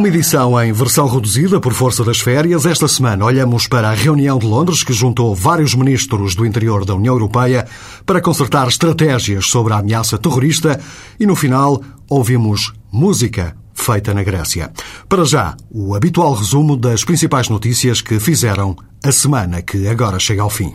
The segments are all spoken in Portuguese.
Uma edição em versão reduzida por força das férias. Esta semana olhamos para a reunião de Londres que juntou vários ministros do interior da União Europeia para consertar estratégias sobre a ameaça terrorista e, no final, ouvimos música feita na Grécia. Para já, o habitual resumo das principais notícias que fizeram a semana que agora chega ao fim.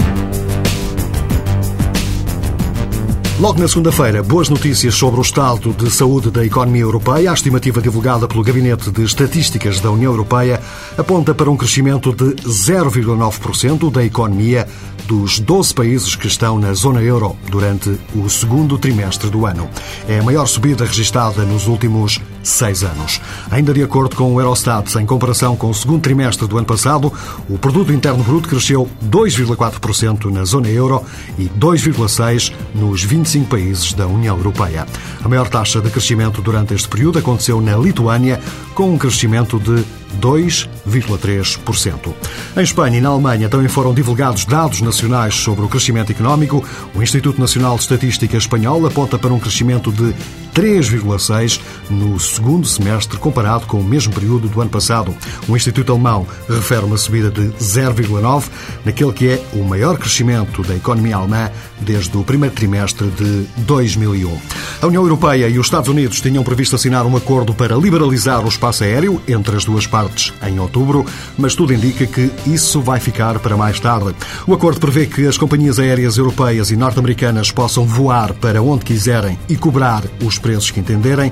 Logo na segunda-feira, boas notícias sobre o estado de saúde da economia europeia. A estimativa divulgada pelo Gabinete de Estatísticas da União Europeia aponta para um crescimento de 0,9% da economia dos 12 países que estão na zona euro durante o segundo trimestre do ano. É a maior subida registada nos últimos seis anos. Ainda de acordo com o Eurostat, em comparação com o segundo trimestre do ano passado, o produto interno bruto cresceu 2,4% na zona euro e 2,6% nos 25 países da União Europeia. A maior taxa de crescimento durante este período aconteceu na Lituânia, com um crescimento de 2,3%. Em Espanha e na Alemanha também foram divulgados dados nacionais sobre o crescimento económico. O Instituto Nacional de Estatística Espanhol aponta para um crescimento de 3,6% no segundo semestre comparado com o mesmo período do ano passado. O Instituto Alemão refere uma subida de 0,9% naquele que é o maior crescimento da economia alemã desde o primeiro trimestre de 2001. A União Europeia e os Estados Unidos tinham previsto assinar um acordo para liberalizar o espaço aéreo entre as duas partes em outubro, mas tudo indica que isso vai ficar para mais tarde. O acordo prevê que as companhias aéreas europeias e norte-americanas possam voar para onde quiserem e cobrar os preços que entenderem,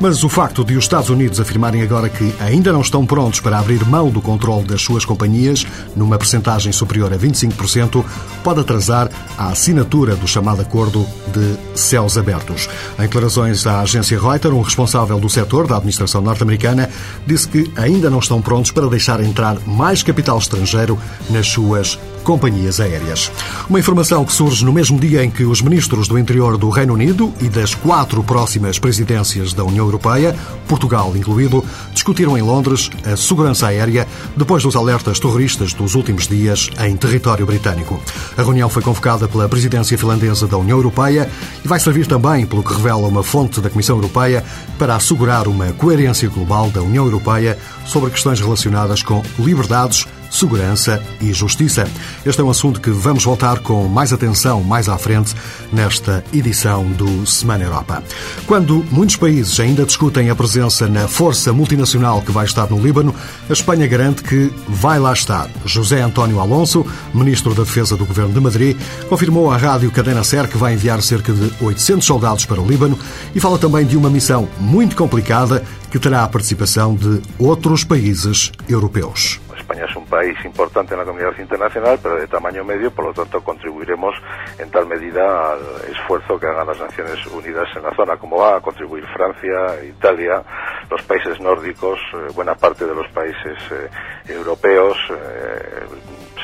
mas o facto de os Estados Unidos afirmarem agora que ainda não estão prontos para abrir mão do controle das suas companhias, numa percentagem superior a 25%, pode atrasar a assinatura do chamado Acordo de Céus Abertos. Em declarações à agência Reuters, um responsável do setor da administração norte-americana disse que ainda não estão prontos para deixar entrar mais capital estrangeiro nas suas companhias aéreas. Uma informação que surge no mesmo dia em que os ministros do interior do Reino Unido e das quatro próximas presidências da União Europeia, Portugal incluído, discutiram em Londres a segurança aérea depois dos alertas terroristas dos últimos dias em território britânico. A reunião foi convocada pela presidência finlandesa da União Europeia e vai servir também, pelo que revela uma fonte da Comissão Europeia, para assegurar uma coerência global da União Europeia sobre questões relacionadas com liberdades, segurança e justiça. Este é um assunto que vamos voltar com mais atenção mais à frente nesta edição do Semana Europa. Quando muitos países ainda discutem a presença na força multinacional que vai estar no Líbano, a Espanha garante que vai lá estar. José António Alonso, ministro da Defesa do Governo de Madrid, confirmou à rádio Cadena Ser que vai enviar cerca de 800 soldados para o Líbano e fala também de uma missão muito complicada que terá a participação de outros países europeus. España es un país importante en la comunidad internacional, pero de tamaño medio, por lo tanto contribuiremos en tal medida al esfuerzo que hagan las Naciones Unidas en la zona, como va a contribuir Francia, Italia, los países nórdicos, eh, buena parte de los países eh, europeos, eh,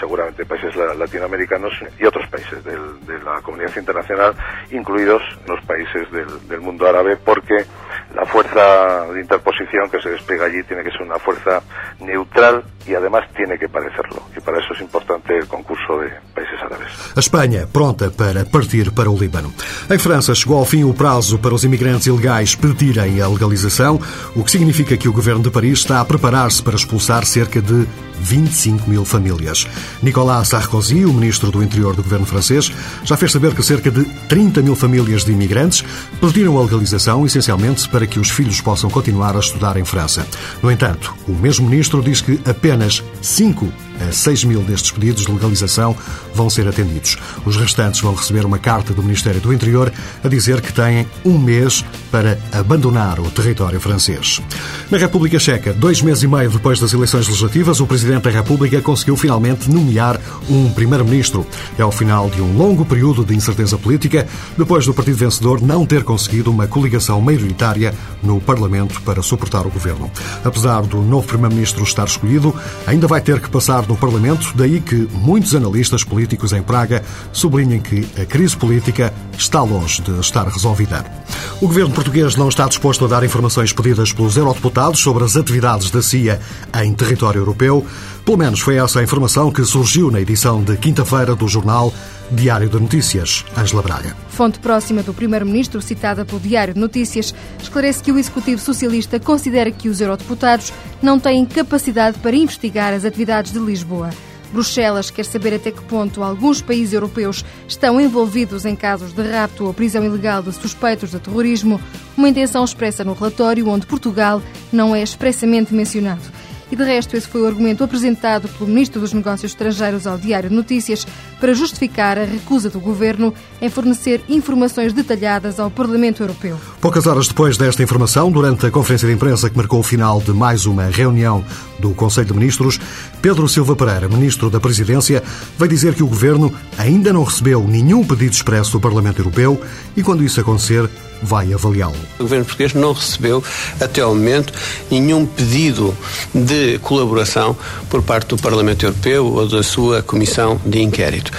seguramente países latinoamericanos y otros países del, de la comunidad internacional, incluidos los países del, del mundo árabe, porque la fuerza de interposición que se despliega allí tiene que ser una fuerza neutral e además tiene que parecerlo. E para isso é importante o concurso de países árabes. A Espanha pronta para partir para o Líbano. Em França chegou ao fim o prazo para os imigrantes ilegais pedirem a legalização, o que significa que o governo de Paris está a preparar-se para expulsar cerca de 25 mil famílias. Nicolas Sarkozy, o ministro do Interior do governo francês, já fez saber que cerca de 30 mil famílias de imigrantes pediram a legalização, essencialmente para que os filhos possam continuar a estudar em França. No entanto, o mesmo ministro diz que apenas 5 a 6 mil destes pedidos de legalização vão ser atendidos. Os restantes vão receber uma carta do Ministério do Interior a dizer que têm um mês para abandonar o território francês. Na República Checa, dois meses e meio depois das eleições legislativas, o Presidente da República conseguiu finalmente nomear um Primeiro-Ministro. É o final de um longo período de incerteza política, depois do partido vencedor não ter conseguido uma coligação maioritária no Parlamento para suportar o governo. Apesar do novo Primeiro-Ministro estar escolhido, ainda vai ter que passar no Parlamento, daí que muitos analistas políticos em Praga sublinhem que a crise política está longe de estar resolvida. O governo português não está disposto a dar informações pedidas pelos eurodeputados sobre as atividades da CIA em território europeu. Pelo menos foi essa a informação que surgiu na edição de quinta-feira do jornal Diário de Notícias, Ângela Braga. Fonte próxima do Primeiro-Ministro, citada pelo Diário de Notícias, esclarece que o Executivo Socialista considera que os eurodeputados não têm capacidade para investigar as atividades de Lisboa. Bruxelas quer saber até que ponto alguns países europeus estão envolvidos em casos de rapto ou prisão ilegal de suspeitos de terrorismo, uma intenção expressa no relatório onde Portugal não é expressamente mencionado. E de resto, esse foi o argumento apresentado pelo Ministro dos Negócios Estrangeiros ao Diário de Notícias para justificar a recusa do governo em fornecer informações detalhadas ao Parlamento Europeu. Poucas horas depois desta informação, durante a conferência de imprensa que marcou o final de mais uma reunião do Conselho de Ministros, Pedro Silva Pereira, Ministro da Presidência, vai dizer que o governo ainda não recebeu nenhum pedido expresso do Parlamento Europeu e, quando isso acontecer, vai avaliá-lo. O governo português não recebeu, até ao momento, nenhum pedido de colaboração por parte do Parlamento Europeu ou da sua comissão de inquérito.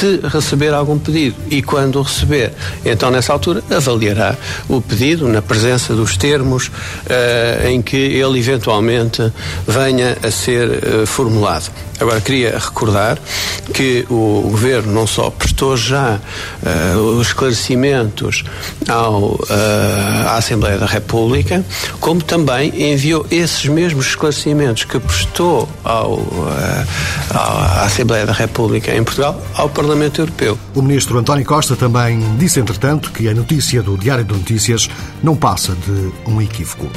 Se receber algum pedido e quando receber, então nessa altura avaliará o pedido na presença dos termos uh, em que ele eventualmente venha a ser uh, formulado. Agora, queria recordar que o Governo não só prestou já uh, os esclarecimentos ao, uh, à Assembleia da República, como também enviou esses mesmos esclarecimentos que prestou ao, uh, à Assembleia da República em Portugal ao Parlamento Europeu. O Ministro António Costa também disse, entretanto, que a notícia do Diário de Notícias não passa de um equívoco.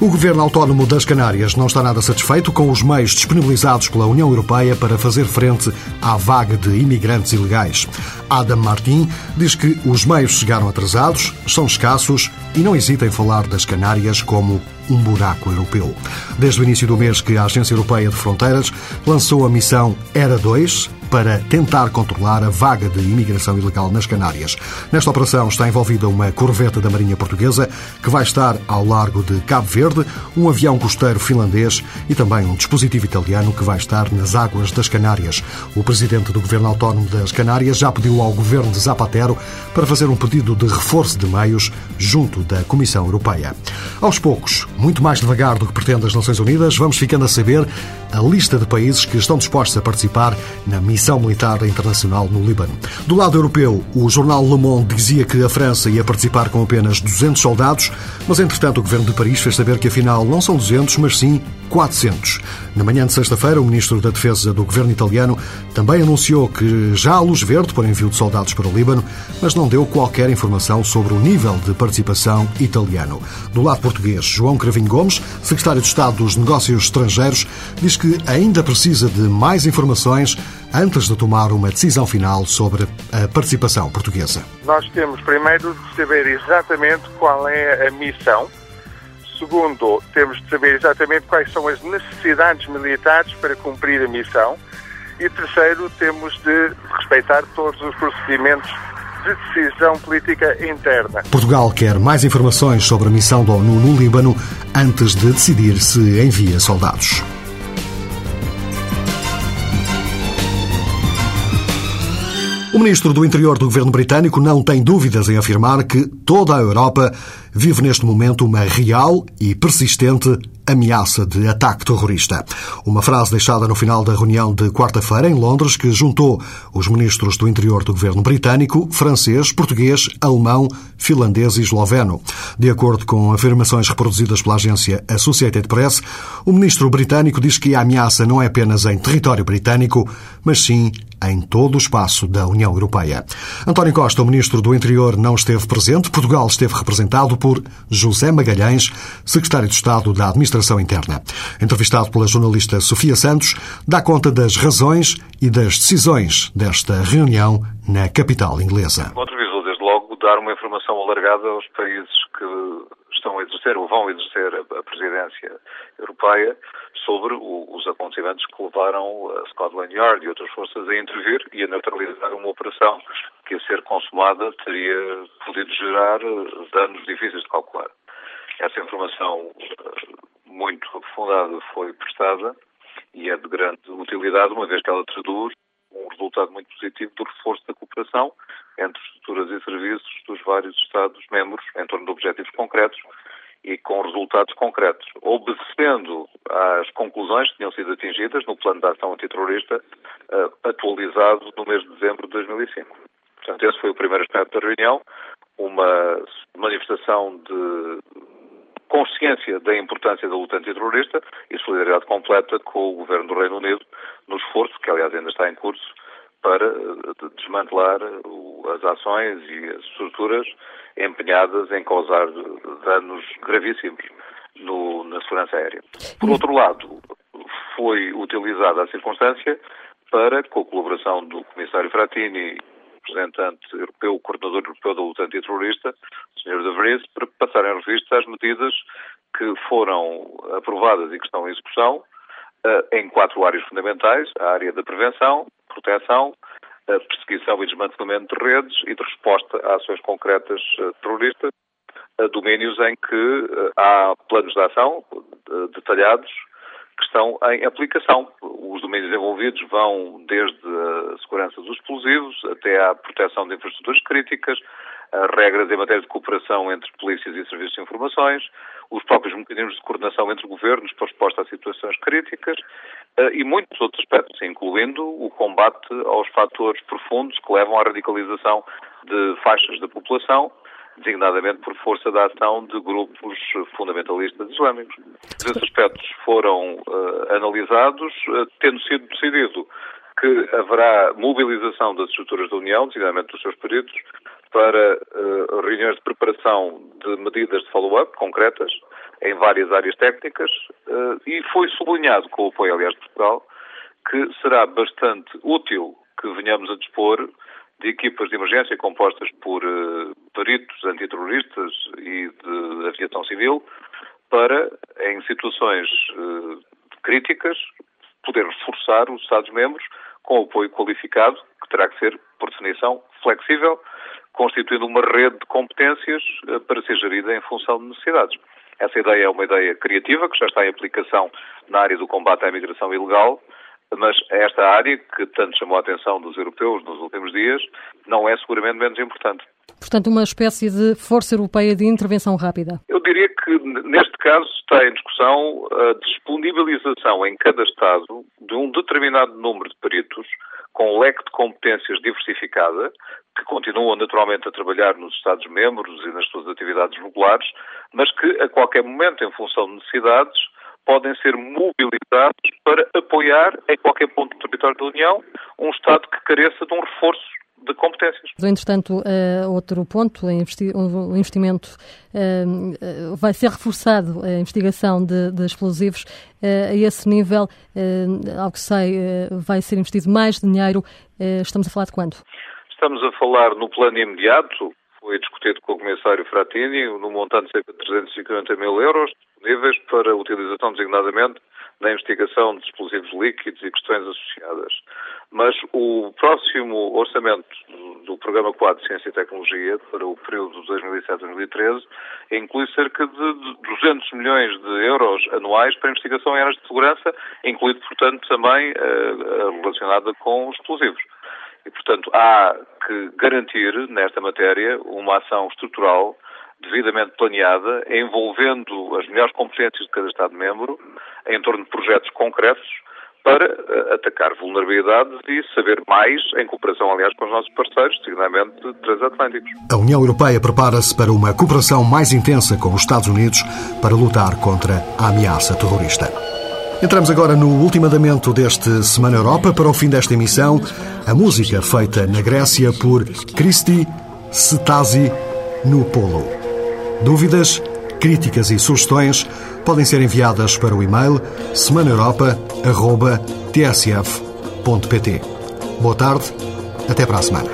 O governo autónomo das Canárias não está nada satisfeito com os meios disponibilizados pela União Europeia para fazer frente à vaga de imigrantes ilegais. Adam Martin diz que os meios chegaram atrasados, são escassos e não hesita em falar das Canárias como um buraco europeu. Desde o início do mês que a Agência Europeia de Fronteiras lançou a missão ERA 2, para tentar controlar a vaga de imigração ilegal nas Canárias. Nesta operação está envolvida uma corveta da Marinha Portuguesa que vai estar ao largo de Cabo Verde, um avião costeiro finlandês e também um dispositivo italiano que vai estar nas águas das Canárias. O presidente do Governo Autónomo das Canárias já pediu ao governo de Zapatero para fazer um pedido de reforço de meios junto da Comissão Europeia. Aos poucos, muito mais devagar do que pretende as Nações Unidas, vamos ficando a saber a lista de países que estão dispostos a participar na missão militar internacional no Líbano. Do lado europeu, o jornal Le Monde dizia que a França ia participar com apenas 200 soldados, mas entretanto o governo de Paris fez saber que afinal não são 200, mas sim 400. Na manhã de sexta-feira, o ministro da Defesa do governo italiano também anunciou que já há luz verde para envio de soldados para o Líbano, mas não deu qualquer informação sobre o nível de participação italiano. Do lado português, João Cravinho Gomes, secretário de Estado dos Negócios Estrangeiros, diz que ainda precisa de mais informações antes de tomar uma decisão final sobre a participação portuguesa. Nós temos primeiro de saber exatamente qual é a missão Segundo, temos de saber exatamente quais são as necessidades militares para cumprir a missão. E terceiro, temos de respeitar todos os procedimentos de decisão política interna. Portugal quer mais informações sobre a missão da ONU no Líbano antes de decidir se envia soldados. O ministro do Interior do governo britânico não tem dúvidas em afirmar que toda a Europa vive neste momento uma real e persistente ameaça de ataque terrorista. Uma frase deixada no final da reunião de quarta-feira em Londres que juntou os ministros do interior do governo britânico, francês, português, alemão, finlandês e esloveno. De acordo com afirmações reproduzidas pela agência Associated Press, o ministro britânico diz que a ameaça não é apenas em território britânico, mas sim em todo o espaço da União Europeia. António Costa, o ministro do Interior, não esteve presente. Portugal esteve representado por José Magalhães, secretário de Estado da Administração Interna. Entrevistado pela jornalista Sofia Santos, dá conta das razões e das decisões desta reunião na capital inglesa. O visou, desde logo, dar uma informação alargada aos países que estão a exercer ou vão exercer a presidência europeia sobre o, os acontecimentos que levaram a Scotland Yard e outras forças a intervir e a neutralizar uma operação que, a ser consumada, teria podido gerar eh, danos difíceis de calcular. Essa informação eh, muito aprofundada foi prestada e é de grande utilidade, uma vez que ela traduz um resultado muito positivo do reforço da cooperação entre estruturas e serviços dos vários Estados-membros em torno de objetivos concretos e com resultados concretos, obedecendo às conclusões que tinham sido atingidas no plano de ação antiterrorista, uh, atualizado no mês de dezembro de 2005. Portanto, esse foi o primeiro aspecto da reunião, uma manifestação de consciência da importância da luta antiterrorista e solidariedade completa com o governo do Reino Unido no esforço, que aliás ainda está em curso, para eh, desmantelar as ações e as estruturas empenhadas em causar danos gravíssimos no, na segurança aérea. Por outro lado, foi utilizada a circunstância para, com a colaboração do Comissário Frattini, representante europeu, coordenador europeu da luta antiterrorista, Sr. De Vries, para passar em revista as medidas que foram aprovadas e que estão em execução uh, em quatro áreas fundamentais: a área da prevenção, proteção, perseguição e desmantelamento de redes e de resposta a ações concretas uh, terroristas, domínios em que há planos de ação detalhados que estão em aplicação. Os domínios envolvidos vão desde a segurança dos explosivos até à proteção de infraestruturas críticas, regras em matéria de cooperação entre polícias e serviços de informações, os próprios mecanismos de coordenação entre governos para resposta a situações críticas eh, e muitos outros aspectos, incluindo o combate aos fatores profundos que levam à radicalização de faixas da população, designadamente por força da ação de grupos fundamentalistas islâmicos. Esses aspectos foram uh, analisados, uh, tendo sido decidido que haverá mobilização das estruturas da União, designadamente dos seus peritos, para uh, reuniões de preparação de medidas de follow-up concretas em várias áreas técnicas uh, e foi sublinhado, com o apoio, aliás, de Portugal, que será bastante útil que venhamos a dispor de equipas de emergência compostas por uh, peritos antiterroristas e de aviação civil para, em situações uh, críticas, poder reforçar os Estados-membros com apoio qualificado, que terá que ser, por definição, flexível, constituindo uma rede de competências uh, para ser gerida em função de necessidades. Essa ideia é uma ideia criativa, que já está em aplicação na área do combate à imigração ilegal, mas esta área, que tanto chamou a atenção dos europeus nos últimos dias, não é seguramente menos importante. Portanto, uma espécie de força europeia de intervenção rápida. Eu diria que, neste caso, está em discussão a disponibilização em cada Estado de um determinado número de peritos com um leque de competências diversificada, que continuam naturalmente a trabalhar nos Estados-membros e nas suas atividades regulares, mas que, a qualquer momento, em função de necessidades, podem ser mobilizados para apoiar, em qualquer ponto do território da União, um Estado que careça de um reforço de competências. Entretanto, uh, outro ponto, o investimento uh, vai ser reforçado, a investigação de, de explosivos. Uh, a esse nível, ao que sei, vai ser investido mais dinheiro. estamos a falar de quanto? Estamos a falar no plano imediato, foi discutido com o Comissário Frattini, no montante de cerca de 350 mil euros, disponíveis para utilização designadamente na investigação de explosivos líquidos e questões associadas. Mas o próximo orçamento do Programa Quadro de Ciência e Tecnologia para o período de 2007-2013 inclui cerca de 200 milhões de euros anuais para investigação em áreas de segurança, incluindo, portanto, também uh, relacionada com explosivos. E, portanto, há que garantir, nesta matéria, uma ação estrutural devidamente planeada, envolvendo as melhores competências de cada Estado-membro em torno de projetos concretos para uh, atacar vulnerabilidades e saber mais, em cooperação, aliás, com os nossos parceiros, designadamente transatlânticos. A União Europeia prepara-se para uma cooperação mais intensa com os Estados Unidos para lutar contra a ameaça terrorista. Entramos agora no último andamento deste Semana Europa. Para o fim desta emissão, a música feita na Grécia por Christi Setasi no Polo. Dúvidas, críticas e sugestões podem ser enviadas para o e-mail semanaeuropa.tsf.pt. Boa tarde, até para a semana.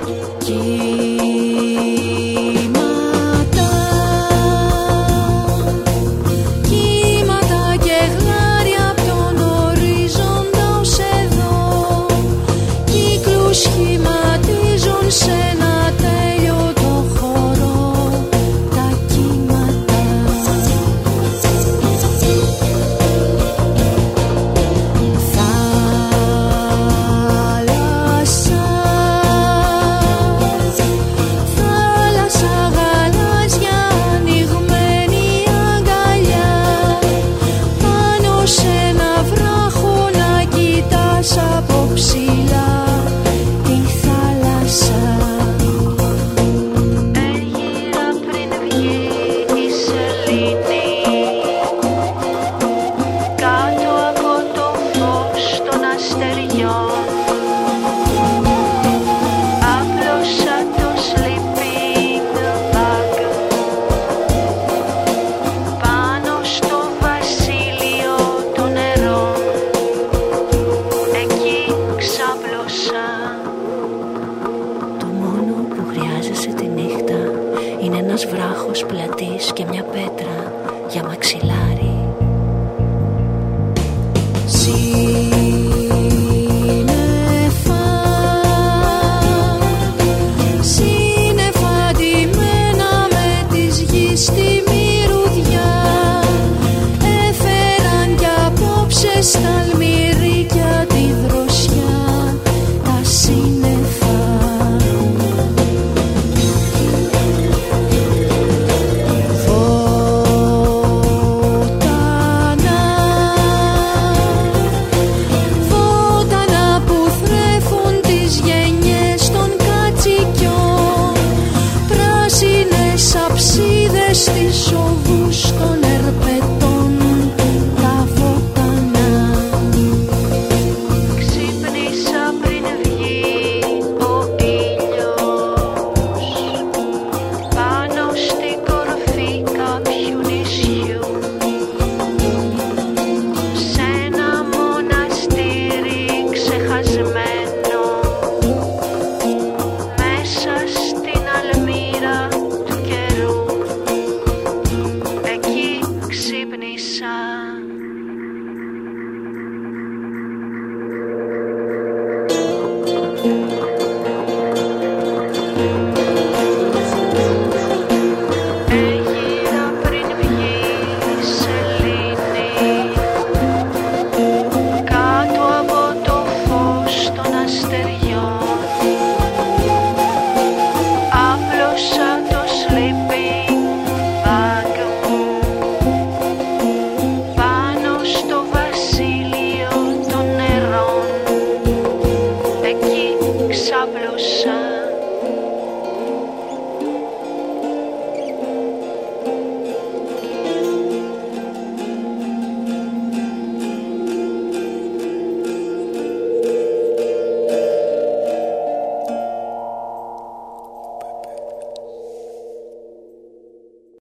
για μαξιλά.